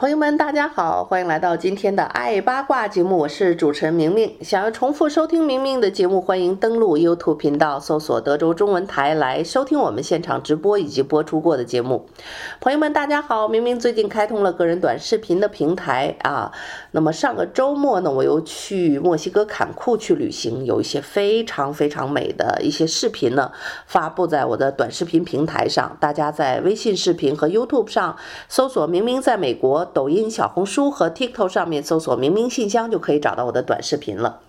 朋友们，大家好，欢迎来到今天的爱八卦节目，我是主持人明明。想要重复收听明明的节目，欢迎登录 YouTube 频道，搜索德州中文台来收听我们现场直播以及播出过的节目。朋友们，大家好，明明最近开通了个人短视频的平台啊。那么上个周末呢，我又去墨西哥坎库去旅行，有一些非常非常美的一些视频呢，发布在我的短视频平台上。大家在微信视频和 YouTube 上搜索“明明在美国”。抖音、小红书和 TikTok 上面搜索“明明信箱”就可以找到我的短视频了。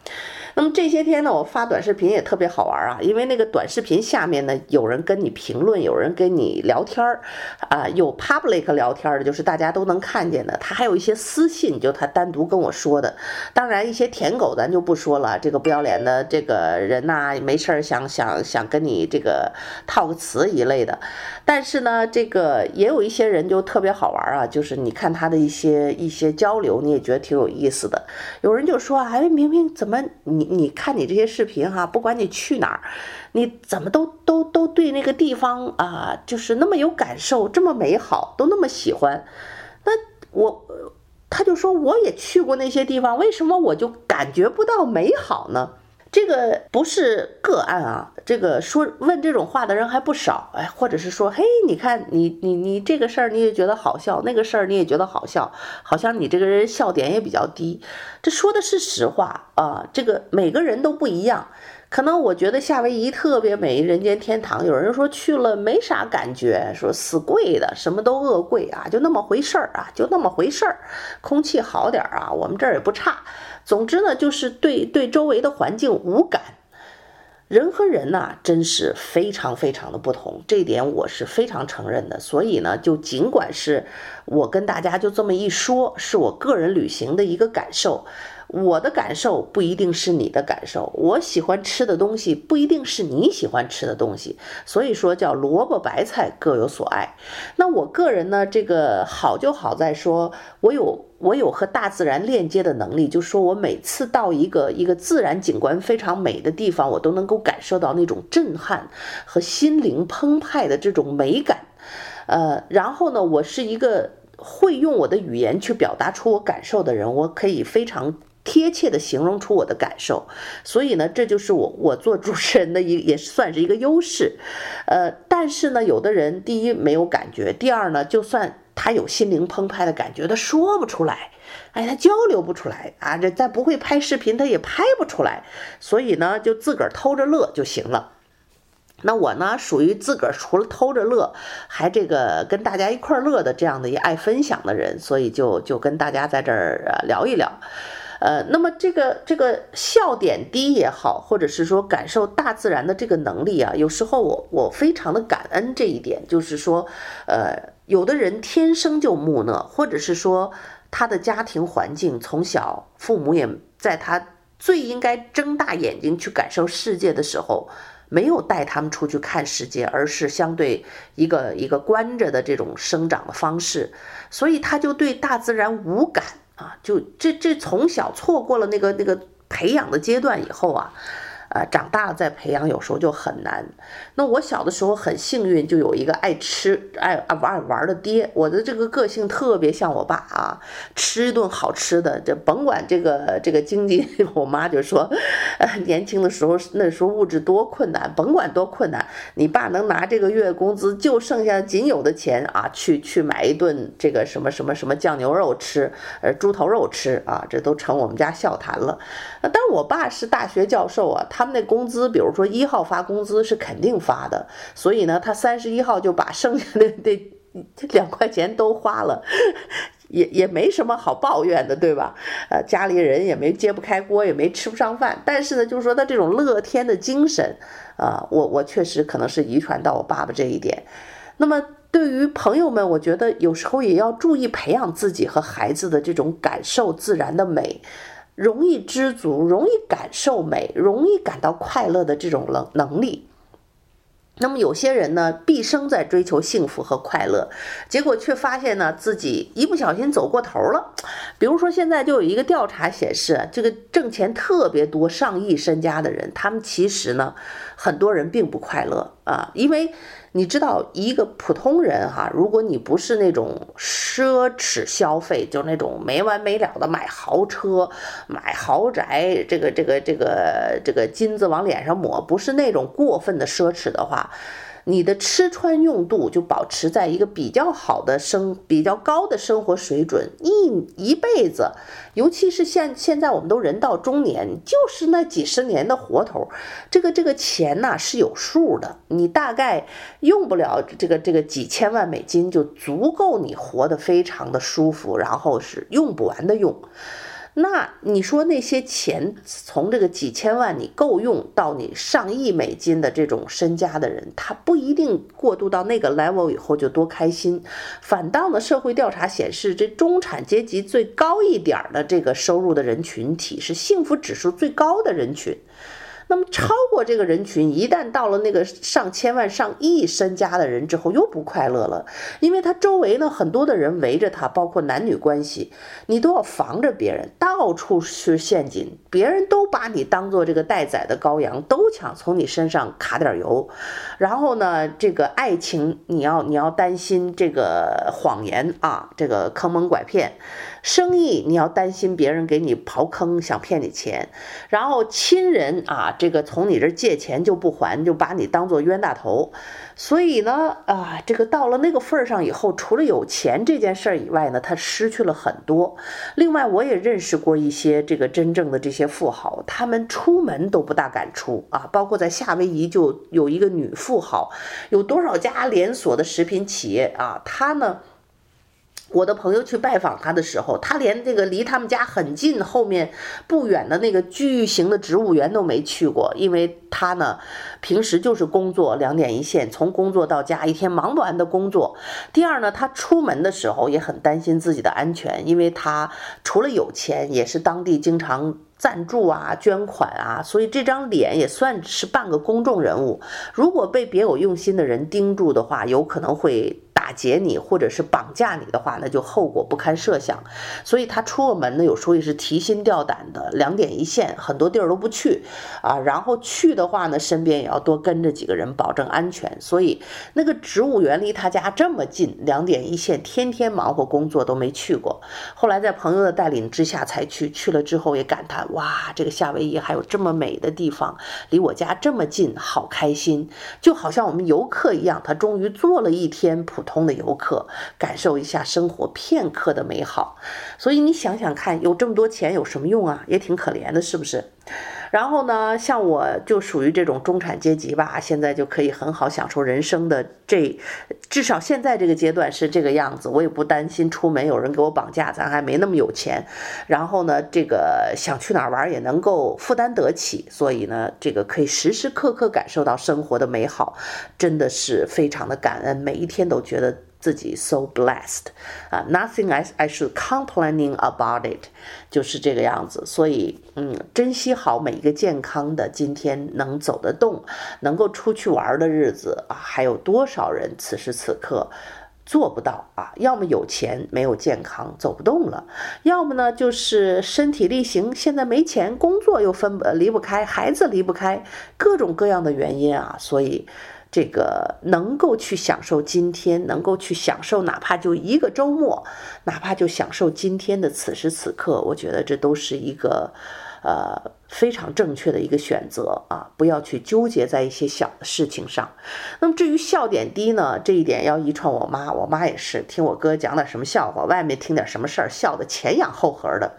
那么这些天呢，我发短视频也特别好玩啊，因为那个短视频下面呢，有人跟你评论，有人跟你聊天儿，啊，有 public 聊天的，就是大家都能看见的。他还有一些私信，就他单独跟我说的。当然，一些舔狗咱就不说了，这个不要脸的这个人呐、没事儿想想想跟你这个套个词一类的。但是呢，这个也有一些人就特别好玩啊，就是你看他的一些一些交流，你也觉得挺有意思的。有人就说，哎，明明怎么你？你你看你这些视频哈，不管你去哪儿，你怎么都都都对那个地方啊，就是那么有感受，这么美好，都那么喜欢。那我他就说我也去过那些地方，为什么我就感觉不到美好呢？这个不是个案啊，这个说问这种话的人还不少，哎，或者是说，嘿，你看你你你这个事儿你也觉得好笑，那个事儿你也觉得好笑，好像你这个人笑点也比较低，这说的是实话啊，这个每个人都不一样，可能我觉得夏威夷特别美，人间天堂，有人说去了没啥感觉，说死贵的，什么都恶贵啊，就那么回事儿啊，就那么回事儿，空气好点儿啊，我们这儿也不差。总之呢，就是对对周围的环境无感。人和人呐，真是非常非常的不同，这点我是非常承认的。所以呢，就尽管是我跟大家就这么一说，是我个人旅行的一个感受。我的感受不一定是你的感受，我喜欢吃的东西不一定是你喜欢吃的东西，所以说叫萝卜白菜各有所爱。那我个人呢，这个好就好在说，我有我有和大自然链接的能力，就说我每次到一个一个自然景观非常美的地方，我都能够感受到那种震撼和心灵澎湃的这种美感。呃，然后呢，我是一个会用我的语言去表达出我感受的人，我可以非常。贴切地形容出我的感受，所以呢，这就是我我做主持人的一也算是一个优势，呃，但是呢，有的人第一没有感觉，第二呢，就算他有心灵澎湃的感觉，他说不出来，哎，他交流不出来啊，这再不会拍视频，他也拍不出来，所以呢，就自个儿偷着乐就行了。那我呢，属于自个儿除了偷着乐，还这个跟大家一块儿乐的这样的一爱分享的人，所以就就跟大家在这儿聊一聊。呃，那么这个这个笑点低也好，或者是说感受大自然的这个能力啊，有时候我我非常的感恩这一点，就是说，呃，有的人天生就木讷，或者是说他的家庭环境从小父母也在他最应该睁大眼睛去感受世界的时候，没有带他们出去看世界，而是相对一个一个关着的这种生长的方式，所以他就对大自然无感。啊，就这这从小错过了那个那个培养的阶段以后啊。呃，长大了再培养，有时候就很难。那我小的时候很幸运，就有一个爱吃、爱爱玩、爱玩的爹。我的这个个性特别像我爸啊，吃一顿好吃的，这甭管这个这个经济，我妈就说，呃，年轻的时候那时候物质多困难，甭管多困难，你爸能拿这个月工资就剩下仅有的钱啊，去去买一顿这个什么什么什么酱牛肉吃，呃，猪头肉吃啊，这都成我们家笑谈了。但我爸是大学教授啊，他他们那工资，比如说一号发工资是肯定发的，所以呢，他三十一号就把剩下的这这两块钱都花了，也也没什么好抱怨的，对吧？呃，家里人也没揭不开锅，也没吃不上饭，但是呢，就是说他这种乐天的精神啊，我我确实可能是遗传到我爸爸这一点。那么对于朋友们，我觉得有时候也要注意培养自己和孩子的这种感受自然的美。容易知足、容易感受美、容易感到快乐的这种能能力。那么有些人呢，毕生在追求幸福和快乐，结果却发现呢，自己一不小心走过头了。比如说，现在就有一个调查显示，这个挣钱特别多、上亿身家的人，他们其实呢，很多人并不快乐啊，因为。你知道一个普通人哈，如果你不是那种奢侈消费，就那种没完没了的买豪车、买豪宅，这个这个这个这个金子往脸上抹，不是那种过分的奢侈的话。你的吃穿用度就保持在一个比较好的生、比较高的生活水准，一一辈子，尤其是现现在我们都人到中年，就是那几十年的活头，这个这个钱呐是有数的，你大概用不了这个这个几千万美金就足够你活得非常的舒服，然后是用不完的用。那你说那些钱从这个几千万你够用到你上亿美金的这种身家的人，他不一定过渡到那个 level 以后就多开心。反倒呢，社会调查显示，这中产阶级最高一点的这个收入的人群体是幸福指数最高的人群。那么超过这个人群，一旦到了那个上千万、上亿身家的人之后，又不快乐了，因为他周围呢很多的人围着他，包括男女关系，你都要防着别人，到处是陷阱，别人都把你当做这个待宰的羔羊，都想从你身上卡点油。然后呢，这个爱情你要你要担心这个谎言啊，这个坑蒙拐骗。生意你要担心别人给你刨坑，想骗你钱，然后亲人啊，这个从你这借钱就不还，就把你当做冤大头。所以呢，啊，这个到了那个份儿上以后，除了有钱这件事儿以外呢，他失去了很多。另外，我也认识过一些这个真正的这些富豪，他们出门都不大敢出啊。包括在夏威夷就有一个女富豪，有多少家连锁的食品企业啊，她呢？我的朋友去拜访他的时候，他连这个离他们家很近、后面不远的那个巨型的植物园都没去过，因为他呢，平时就是工作两点一线，从工作到家一天忙不完的工作。第二呢，他出门的时候也很担心自己的安全，因为他除了有钱，也是当地经常赞助啊、捐款啊，所以这张脸也算是半个公众人物。如果被别有用心的人盯住的话，有可能会。打劫你或者是绑架你的话，那就后果不堪设想。所以他出了门呢，有时候也是提心吊胆的，两点一线，很多地儿都不去啊。然后去的话呢，身边也要多跟着几个人，保证安全。所以那个植物园离他家这么近，两点一线，天天忙活工作都没去过。后来在朋友的带领之下才去，去了之后也感叹：哇，这个夏威夷还有这么美的地方，离我家这么近，好开心，就好像我们游客一样。他终于做了一天普通。普通的游客感受一下生活片刻的美好，所以你想想看，有这么多钱有什么用啊？也挺可怜的，是不是？然后呢，像我就属于这种中产阶级吧，现在就可以很好享受人生的这，至少现在这个阶段是这个样子，我也不担心出门有人给我绑架，咱还没那么有钱。然后呢，这个想去哪儿玩也能够负担得起，所以呢，这个可以时时刻刻感受到生活的美好，真的是非常的感恩，每一天都觉得。自己 so blessed 啊，uh，nothing I I should complaining about it，就是这个样子。所以，嗯，珍惜好每一个健康的今天能走得动，能够出去玩的日子啊，还有多少人此时此刻做不到啊？要么有钱没有健康走不动了，要么呢就是身体力行，现在没钱，工作又分离不开，孩子离不开，各种各样的原因啊，所以。这个能够去享受今天，能够去享受，哪怕就一个周末，哪怕就享受今天的此时此刻，我觉得这都是一个，呃，非常正确的一个选择啊！不要去纠结在一些小的事情上。那么至于笑点低呢，这一点要遗传我妈，我妈也是听我哥讲点什么笑话，外面听点什么事儿，笑得前仰后合的。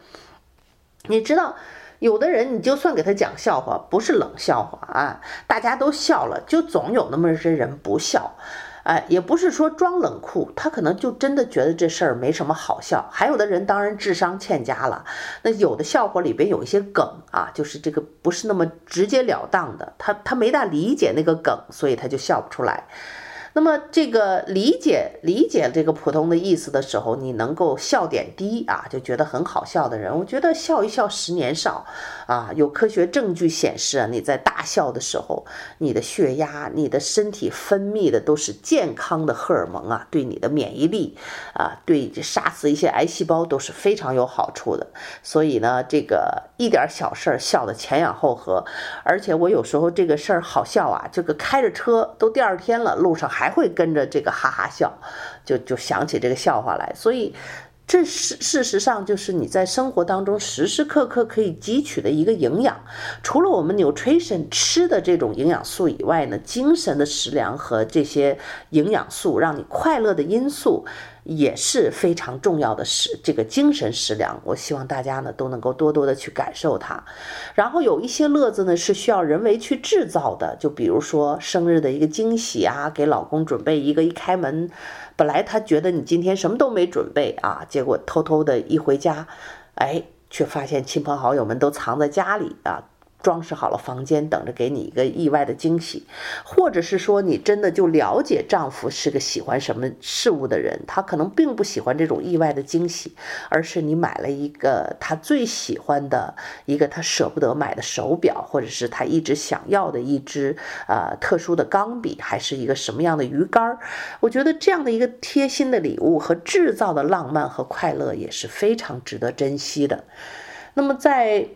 你知道？有的人，你就算给他讲笑话，不是冷笑话啊，大家都笑了，就总有那么些人不笑，哎，也不是说装冷酷，他可能就真的觉得这事儿没什么好笑。还有的人当然智商欠佳了，那有的笑话里边有一些梗啊，就是这个不是那么直截了当的，他他没大理解那个梗，所以他就笑不出来。那么这个理解理解这个普通的意思的时候，你能够笑点低啊，就觉得很好笑的人，我觉得笑一笑十年少啊。有科学证据显示啊，你在大笑的时候，你的血压、你的身体分泌的都是健康的荷尔蒙啊，对你的免疫力啊，对杀死一些癌细胞都是非常有好处的。所以呢，这个一点小事儿笑得前仰后合，而且我有时候这个事儿好笑啊，这个开着车都第二天了，路上还。还会跟着这个哈哈笑，就就想起这个笑话来，所以这事事实上就是你在生活当中时时刻刻可以汲取的一个营养。除了我们 nutrition 吃的这种营养素以外呢，精神的食粮和这些营养素让你快乐的因素。也是非常重要的食，这个精神食粮，我希望大家呢都能够多多的去感受它。然后有一些乐子呢是需要人为去制造的，就比如说生日的一个惊喜啊，给老公准备一个，一开门，本来他觉得你今天什么都没准备啊，结果偷偷的一回家，哎，却发现亲朋好友们都藏在家里啊。装饰好了房间，等着给你一个意外的惊喜，或者是说你真的就了解丈夫是个喜欢什么事物的人，他可能并不喜欢这种意外的惊喜，而是你买了一个他最喜欢的一个他舍不得买的手表，或者是他一直想要的一支呃特殊的钢笔，还是一个什么样的鱼竿儿。我觉得这样的一个贴心的礼物和制造的浪漫和快乐也是非常值得珍惜的。那么在。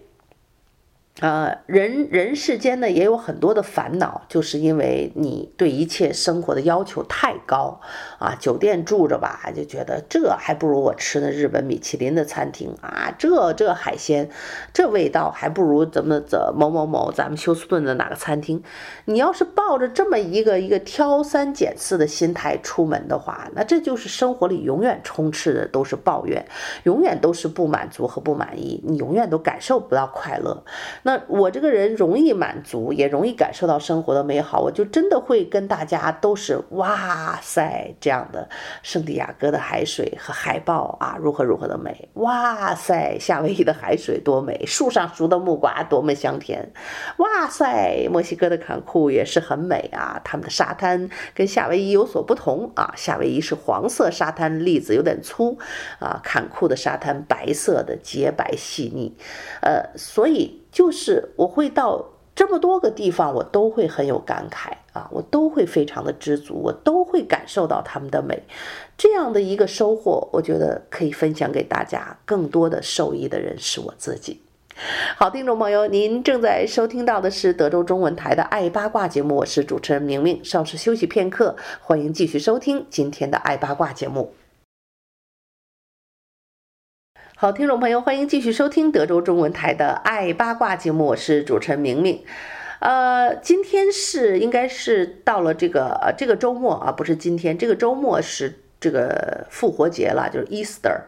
呃，人人世间呢也有很多的烦恼，就是因为你对一切生活的要求太高啊。酒店住着吧，就觉得这还不如我吃的日本米其林的餐厅啊，这这海鲜，这味道还不如怎么怎某某某咱们休斯顿的哪个餐厅。你要是抱着这么一个一个挑三拣四的心态出门的话，那这就是生活里永远充斥的都是抱怨，永远都是不满足和不满意，你永远都感受不到快乐。那我这个人容易满足，也容易感受到生活的美好，我就真的会跟大家都是哇塞这样的，圣地亚哥的海水和海豹啊，如何如何的美，哇塞，夏威夷的海水多美，树上熟的木瓜多么香甜，哇塞，墨西哥的坎库也是很美啊，他们的沙滩跟夏威夷有所不同啊，夏威夷是黄色沙滩，粒子有点粗啊，坎库的沙滩白色的洁白细腻，呃，所以。就是我会到这么多个地方，我都会很有感慨啊，我都会非常的知足，我都会感受到他们的美，这样的一个收获，我觉得可以分享给大家。更多的受益的人是我自己。好，听众朋友，您正在收听到的是德州中文台的《爱八卦》节目，我是主持人明明。稍事休息片刻，欢迎继续收听今天的《爱八卦》节目。好，听众朋友，欢迎继续收听德州中文台的《爱八卦》节目，我是主持人明明。呃，今天是应该是到了这个呃这个周末啊，不是今天，这个周末是这个复活节了，就是 Easter。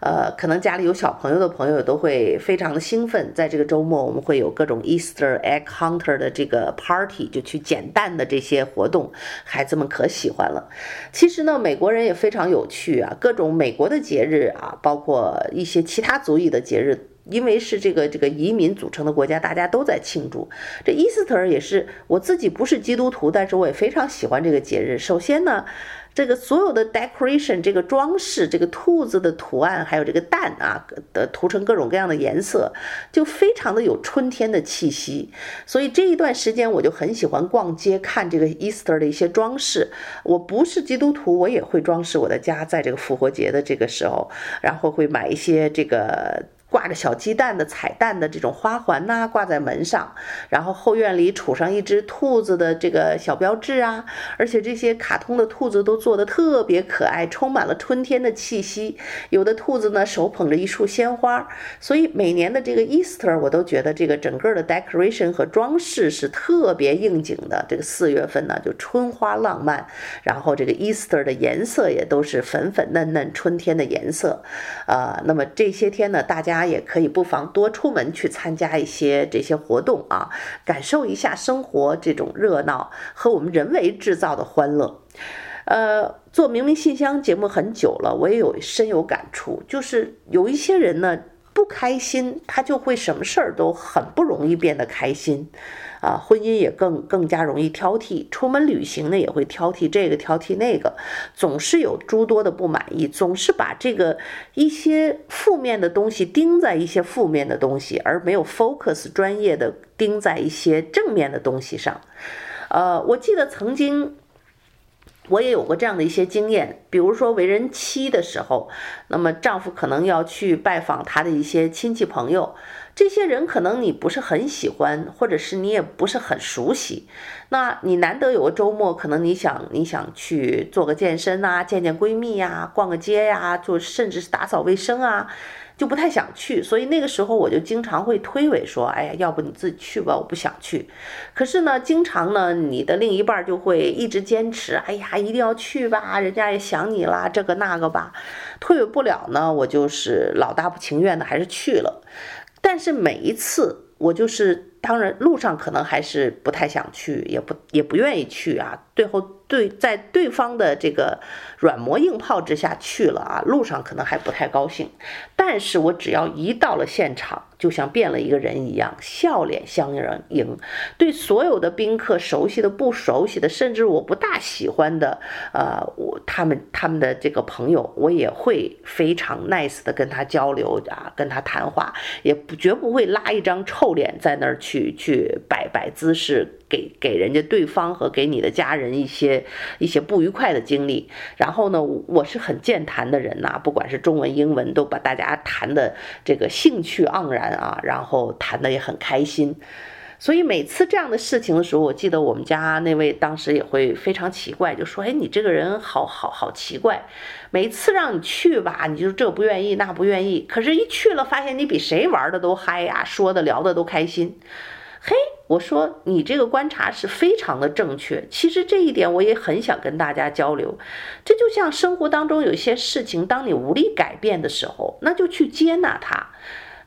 呃，可能家里有小朋友的朋友都会非常的兴奋，在这个周末我们会有各种 Easter egg hunter 的这个 party，就去捡蛋的这些活动，孩子们可喜欢了。其实呢，美国人也非常有趣啊，各种美国的节日啊，包括一些其他族裔的节日，因为是这个这个移民组成的国家，大家都在庆祝。这 Easter 也是我自己不是基督徒，但是我也非常喜欢这个节日。首先呢。这个所有的 decoration，这个装饰，这个兔子的图案，还有这个蛋啊的涂成各种各样的颜色，就非常的有春天的气息。所以这一段时间我就很喜欢逛街，看这个 Easter 的一些装饰。我不是基督徒，我也会装饰我的家，在这个复活节的这个时候，然后会买一些这个。挂着小鸡蛋的彩蛋的这种花环呐、挂在门上，然后后院里杵上一只兔子的这个小标志啊，而且这些卡通的兔子都做得特别可爱，充满了春天的气息。有的兔子呢，手捧着一束鲜花，所以每年的这个 Easter 我都觉得这个整个的 decoration 和装饰是特别应景的。这个四月份呢，就春花浪漫，然后这个 Easter 的颜色也都是粉粉嫩嫩春天的颜色，啊、那么这些天呢，大家。也可以不妨多出门去参加一些这些活动啊，感受一下生活这种热闹和我们人为制造的欢乐。呃，做明明信箱节目很久了，我也有深有感触，就是有一些人呢。不开心，他就会什么事儿都很不容易变得开心，啊，婚姻也更更加容易挑剔，出门旅行呢也会挑剔这个挑剔那个，总是有诸多的不满意，总是把这个一些负面的东西盯在一些负面的东西，而没有 focus 专业的盯在一些正面的东西上。呃，我记得曾经。我也有过这样的一些经验，比如说为人妻的时候，那么丈夫可能要去拜访他的一些亲戚朋友，这些人可能你不是很喜欢，或者是你也不是很熟悉，那你难得有个周末，可能你想你想去做个健身啊，见见闺蜜呀，逛个街呀，就甚至是打扫卫生啊。就不太想去，所以那个时候我就经常会推诿说：“哎呀，要不你自己去吧，我不想去。”可是呢，经常呢，你的另一半就会一直坚持：“哎呀，一定要去吧，人家也想你啦，这个那个吧。”推诿不了呢，我就是老大不情愿的还是去了。但是每一次我就是，当然路上可能还是不太想去，也不也不愿意去啊。最后对在对方的这个。软磨硬泡之下去了啊，路上可能还不太高兴，但是我只要一到了现场，就像变了一个人一样，笑脸相迎，对所有的宾客，熟悉的、不熟悉的，甚至我不大喜欢的，呃，我他们他们的这个朋友，我也会非常 nice 的跟他交流啊，跟他谈话，也不绝不会拉一张臭脸在那儿去去摆摆姿势，给给人家对方和给你的家人一些一些不愉快的经历，然后。然后呢，我是很健谈的人呐，不管是中文、英文，都把大家谈的这个兴趣盎然啊，然后谈的也很开心。所以每次这样的事情的时候，我记得我们家那位当时也会非常奇怪，就说：“哎，你这个人好好好奇怪，每次让你去吧，你就这不愿意那不愿意，可是一去了，发现你比谁玩的都嗨呀，说的聊的都开心。”嘿，我说你这个观察是非常的正确。其实这一点我也很想跟大家交流。这就像生活当中有些事情，当你无力改变的时候，那就去接纳它。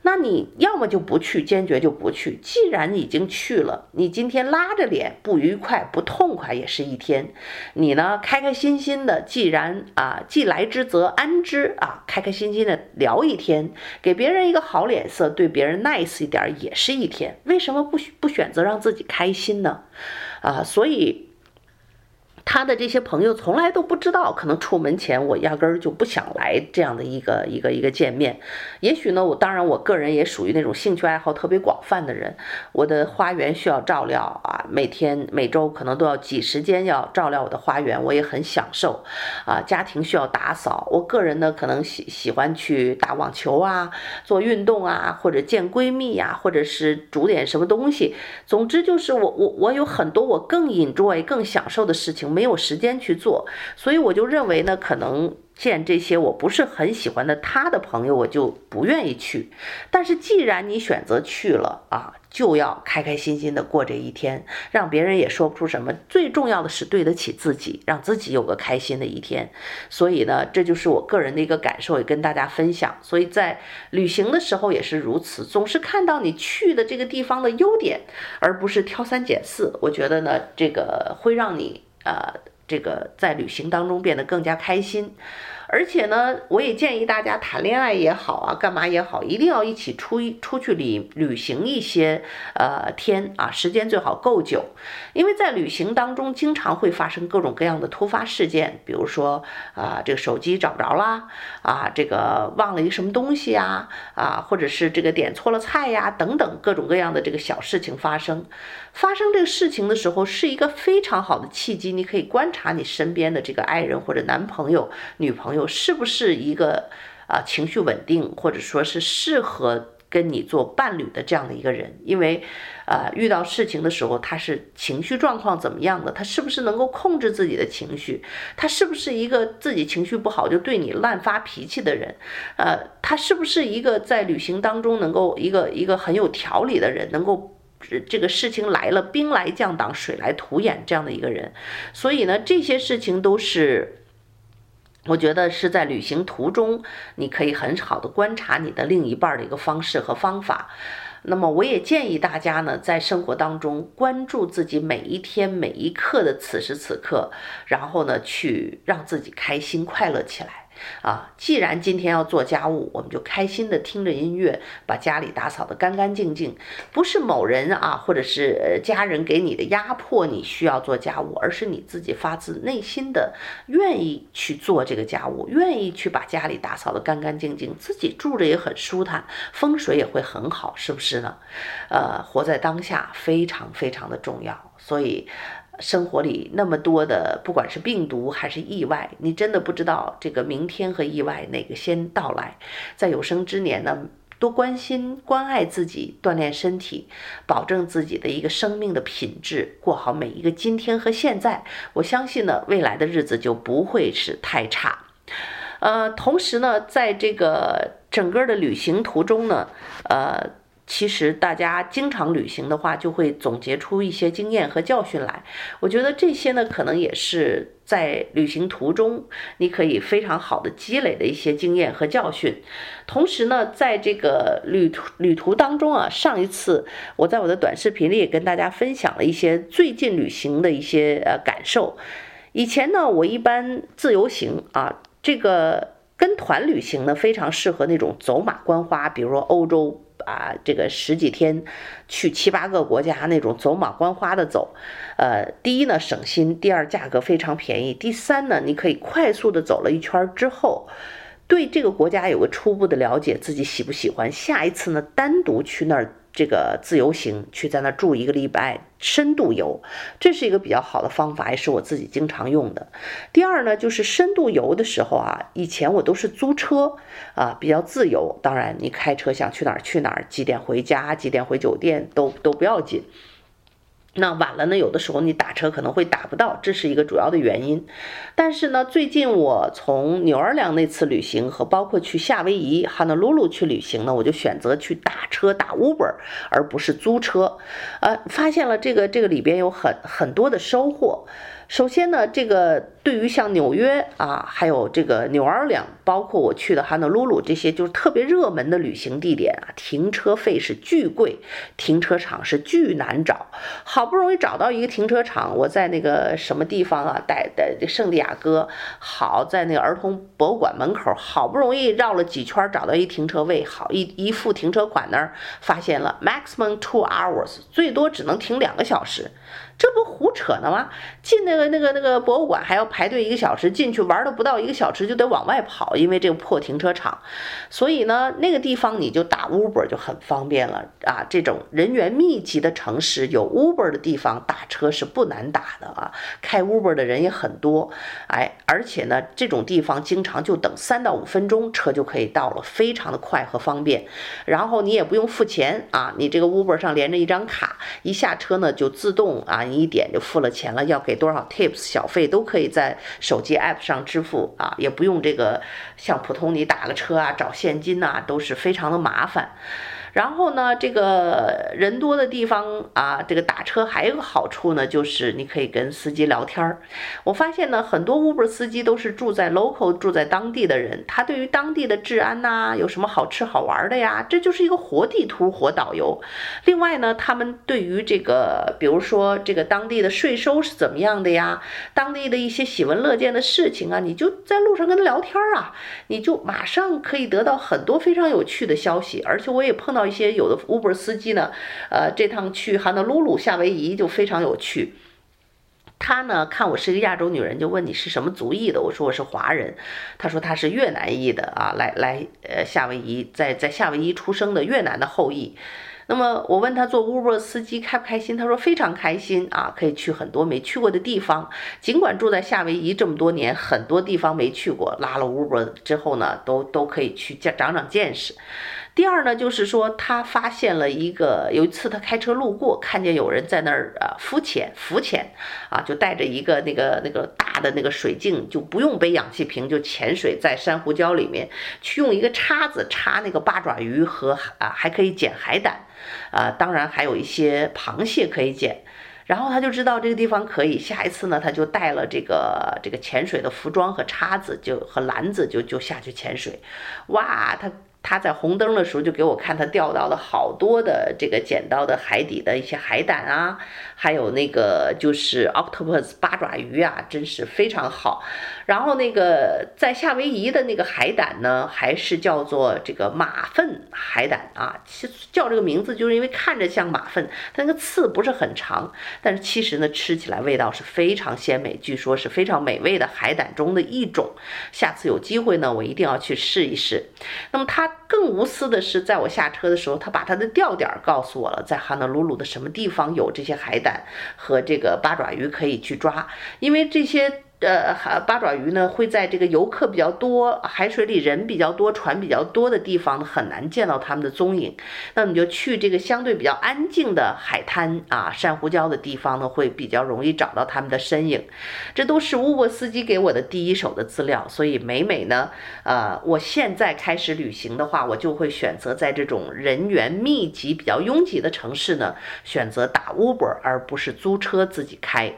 那你要么就不去，坚决就不去。既然已经去了，你今天拉着脸不愉快、不痛快也是一天。你呢，开开心心的，既然啊，既来之则安之啊，开开心心的聊一天，给别人一个好脸色，对别人 nice 一点也是一天。为什么不不选择让自己开心呢？啊，所以。他的这些朋友从来都不知道，可能出门前我压根儿就不想来这样的一个一个一个见面。也许呢，我当然我个人也属于那种兴趣爱好特别广泛的人。我的花园需要照料啊，每天每周可能都要挤时间要照料我的花园，我也很享受。啊，家庭需要打扫，我个人呢可能喜喜欢去打网球啊，做运动啊，或者见闺蜜呀，或者是煮点什么东西。总之就是我我我有很多我更 enjoy 更享受的事情。没有时间去做，所以我就认为呢，可能见这些我不是很喜欢的他的朋友，我就不愿意去。但是既然你选择去了啊，就要开开心心的过这一天，让别人也说不出什么。最重要的是对得起自己，让自己有个开心的一天。所以呢，这就是我个人的一个感受，也跟大家分享。所以在旅行的时候也是如此，总是看到你去的这个地方的优点，而不是挑三拣四。我觉得呢，这个会让你。呃，这个在旅行当中变得更加开心。而且呢，我也建议大家谈恋爱也好啊，干嘛也好，一定要一起出一出去旅旅行一些呃天啊，时间最好够久，因为在旅行当中经常会发生各种各样的突发事件，比如说啊、这个手机找不着啦，啊，这个忘了一个什么东西呀，啊，或者是这个点错了菜呀，等等各种各样的这个小事情发生。发生这个事情的时候，是一个非常好的契机，你可以观察你身边的这个爱人或者男朋友、女朋友。是不是一个啊情绪稳定，或者说是适合跟你做伴侣的这样的一个人？因为啊遇到事情的时候，他是情绪状况怎么样的？他是不是能够控制自己的情绪？他是不是一个自己情绪不好就对你乱发脾气的人？呃，他是不是一个在旅行当中能够一个一个很有条理的人，能够这个事情来了兵来将挡，水来土掩这样的一个人？所以呢，这些事情都是。我觉得是在旅行途中，你可以很好的观察你的另一半的一个方式和方法。那么，我也建议大家呢，在生活当中关注自己每一天每一刻的此时此刻，然后呢，去让自己开心快乐起来。啊。既然今天要做家务，我们就开心的听着音乐，把家里打扫得干干净净。不是某人啊，或者是家人给你的压迫，你需要做家务，而是你自己发自内心的愿意去做这个家务，愿意去把家里打扫得干干净净，自己住着也很舒坦，风水也会很好，是不是呢？呃，活在当下非常非常的重要，所以。生活里那么多的，不管是病毒还是意外，你真的不知道这个明天和意外哪个先到来。在有生之年呢，多关心、关爱自己，锻炼身体，保证自己的一个生命的品质，过好每一个今天和现在。我相信呢，未来的日子就不会是太差。呃，同时呢，在这个整个的旅行途中呢，呃。其实大家经常旅行的话，就会总结出一些经验和教训来。我觉得这些呢，可能也是在旅行途中你可以非常好的积累的一些经验和教训。同时呢，在这个旅途旅途当中啊，上一次我在我的短视频里也跟大家分享了一些最近旅行的一些呃感受。以前呢，我一般自由行啊，这个跟团旅行呢，非常适合那种走马观花，比如说欧洲。啊，这个十几天去七八个国家那种走马观花的走，呃，第一呢省心，第二价格非常便宜，第三呢你可以快速的走了一圈之后，对这个国家有个初步的了解，自己喜不喜欢，下一次呢单独去那儿。这个自由行去在那儿住一个礼拜，深度游，这是一个比较好的方法，也是我自己经常用的。第二呢，就是深度游的时候啊，以前我都是租车啊，比较自由。当然，你开车想去哪儿去哪儿，几点回家，几点回酒店都都不要紧。那晚了呢，有的时候你打车可能会打不到，这是一个主要的原因。但是呢，最近我从纽尔良那次旅行和包括去夏威夷哈纳鲁鲁去旅行呢，我就选择去打车打 Uber，而不是租车。呃，发现了这个这个里边有很很多的收获。首先呢，这个对于像纽约啊，还有这个纽尔良，包括我去的哈纳鲁鲁这些，就是特别热门的旅行地点啊，停车费是巨贵，停车场是巨难找。好不容易找到一个停车场，我在那个什么地方啊，在在圣地亚哥，好在那个儿童博物馆门口，好不容易绕了几圈找到一停车位，好一一付停车款那儿，发现了 maximum two hours，最多只能停两个小时。这不胡扯呢吗？进那个那个那个博物馆还要排队一个小时，进去玩了不到一个小时就得往外跑，因为这个破停车场。所以呢，那个地方你就打 Uber 就很方便了啊。这种人员密集的城市，有 Uber 的地方打车是不难打的啊。开 Uber 的人也很多，哎，而且呢，这种地方经常就等三到五分钟车就可以到了，非常的快和方便。然后你也不用付钱啊，你这个 Uber 上连着一张卡，一下车呢就自动啊。你一点就付了钱了，要给多少 tips 小费都可以在手机 app 上支付啊，也不用这个像普通你打个车啊找现金呐、啊，都是非常的麻烦。然后呢，这个人多的地方啊，这个打车还有个好处呢，就是你可以跟司机聊天儿。我发现呢，很多 Uber 司机都是住在 local 住在当地的人，他对于当地的治安呐，有什么好吃好玩的呀，这就是一个活地图、活导游。另外呢，他们对于这个，比如说这个当地的税收是怎么样的呀，当地的一些喜闻乐见的事情啊，你就在路上跟他聊天儿啊，你就马上可以得到很多非常有趣的消息。而且我也碰到。一些有的 Uber 司机呢，呃，这趟去哈纳鲁鲁夏威夷就非常有趣。他呢看我是一个亚洲女人，就问你是什么族裔的？我说我是华人。他说他是越南裔的啊，来来呃夏威夷，在在夏威夷出生的越南的后裔。那么我问他做 Uber 司机开不开心？他说非常开心啊，可以去很多没去过的地方。尽管住在夏威夷这么多年，很多地方没去过，拉了 Uber 之后呢，都都可以去见长长见识。第二呢，就是说他发现了一个，有一次他开车路过，看见有人在那儿啊浮潜浮潜啊，就带着一个那个那个大的那个水镜，就不用背氧气瓶就潜水在珊瑚礁里面，去用一个叉子插那个八爪鱼和啊还可以捡海胆，啊当然还有一些螃蟹可以捡，然后他就知道这个地方可以，下一次呢他就带了这个这个潜水的服装和叉子就和篮子就就下去潜水，哇他。他在红灯的时候就给我看他钓到了好多的这个捡到的海底的一些海胆啊，还有那个就是 octopus 八爪鱼啊，真是非常好。然后那个在夏威夷的那个海胆呢，还是叫做这个马粪海胆啊，其叫这个名字就是因为看着像马粪，它那个刺不是很长，但是其实呢吃起来味道是非常鲜美，据说是非常美味的海胆中的一种。下次有机会呢，我一定要去试一试。那么它。更无私的是，在我下车的时候，他把他的钓点告诉我了，在哈纳鲁鲁的什么地方有这些海胆和这个八爪鱼可以去抓，因为这些。呃，八爪鱼呢，会在这个游客比较多、海水里人比较多、船比较多的地方很难见到它们的踪影。那你就去这个相对比较安静的海滩啊、珊瑚礁的地方呢，会比较容易找到它们的身影。这都是乌波司机给我的第一手的资料，所以每每呢，呃，我现在开始旅行的话，我就会选择在这种人员密集、比较拥挤的城市呢，选择打 Uber 而不是租车自己开。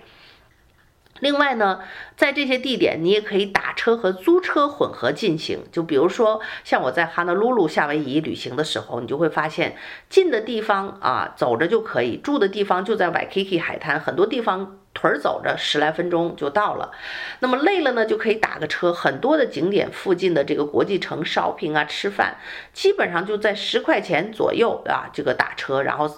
另外呢，在这些地点，你也可以打车和租车混合进行。就比如说，像我在哈纳鲁鲁夏威夷旅行的时候，你就会发现，近的地方啊，走着就可以；住的地方就在 Waikiki 海滩，很多地方腿儿走着十来分钟就到了。那么累了呢，就可以打个车。很多的景点附近的这个国际城 shopping 啊，吃饭，基本上就在十块钱左右啊，这个打车，然后。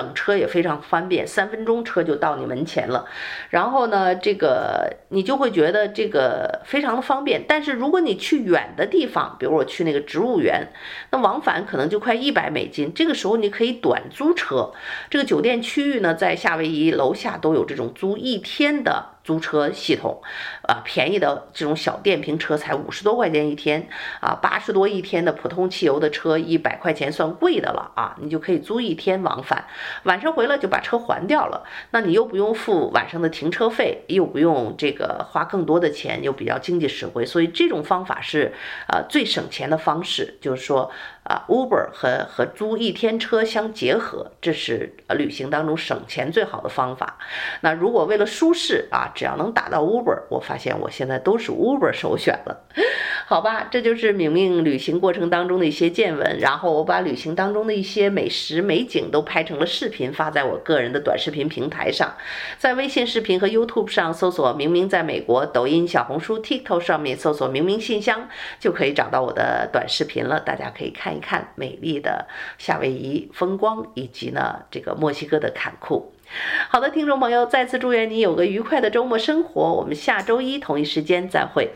等车也非常方便，三分钟车就到你门前了。然后呢，这个你就会觉得这个非常的方便。但是如果你去远的地方，比如我去那个植物园，那往返可能就快一百美金。这个时候你可以短租车。这个酒店区域呢，在夏威夷楼下都有这种租一天的。租车系统，啊，便宜的这种小电瓶车才五十多块钱一天，啊，八十多一天的普通汽油的车一百块钱算贵的了啊，你就可以租一天往返，晚上回来就把车还掉了，那你又不用付晚上的停车费，又不用这个花更多的钱，又比较经济实惠，所以这种方法是啊最省钱的方式，就是说。啊，Uber 和和租一天车相结合，这是旅行当中省钱最好的方法。那如果为了舒适啊，只要能打到 Uber，我发现我现在都是 Uber 首选了。好吧，这就是明明旅行过程当中的一些见闻，然后我把旅行当中的一些美食美景都拍成了视频，发在我个人的短视频平台上，在微信视频和 YouTube 上搜索“明明在美国”，抖音、小红书、TikTok 上面搜索“明明信箱”，就可以找到我的短视频了，大家可以看。看一看美丽的夏威夷风光，以及呢这个墨西哥的坎库。好的，听众朋友，再次祝愿你有个愉快的周末生活。我们下周一同一时间再会。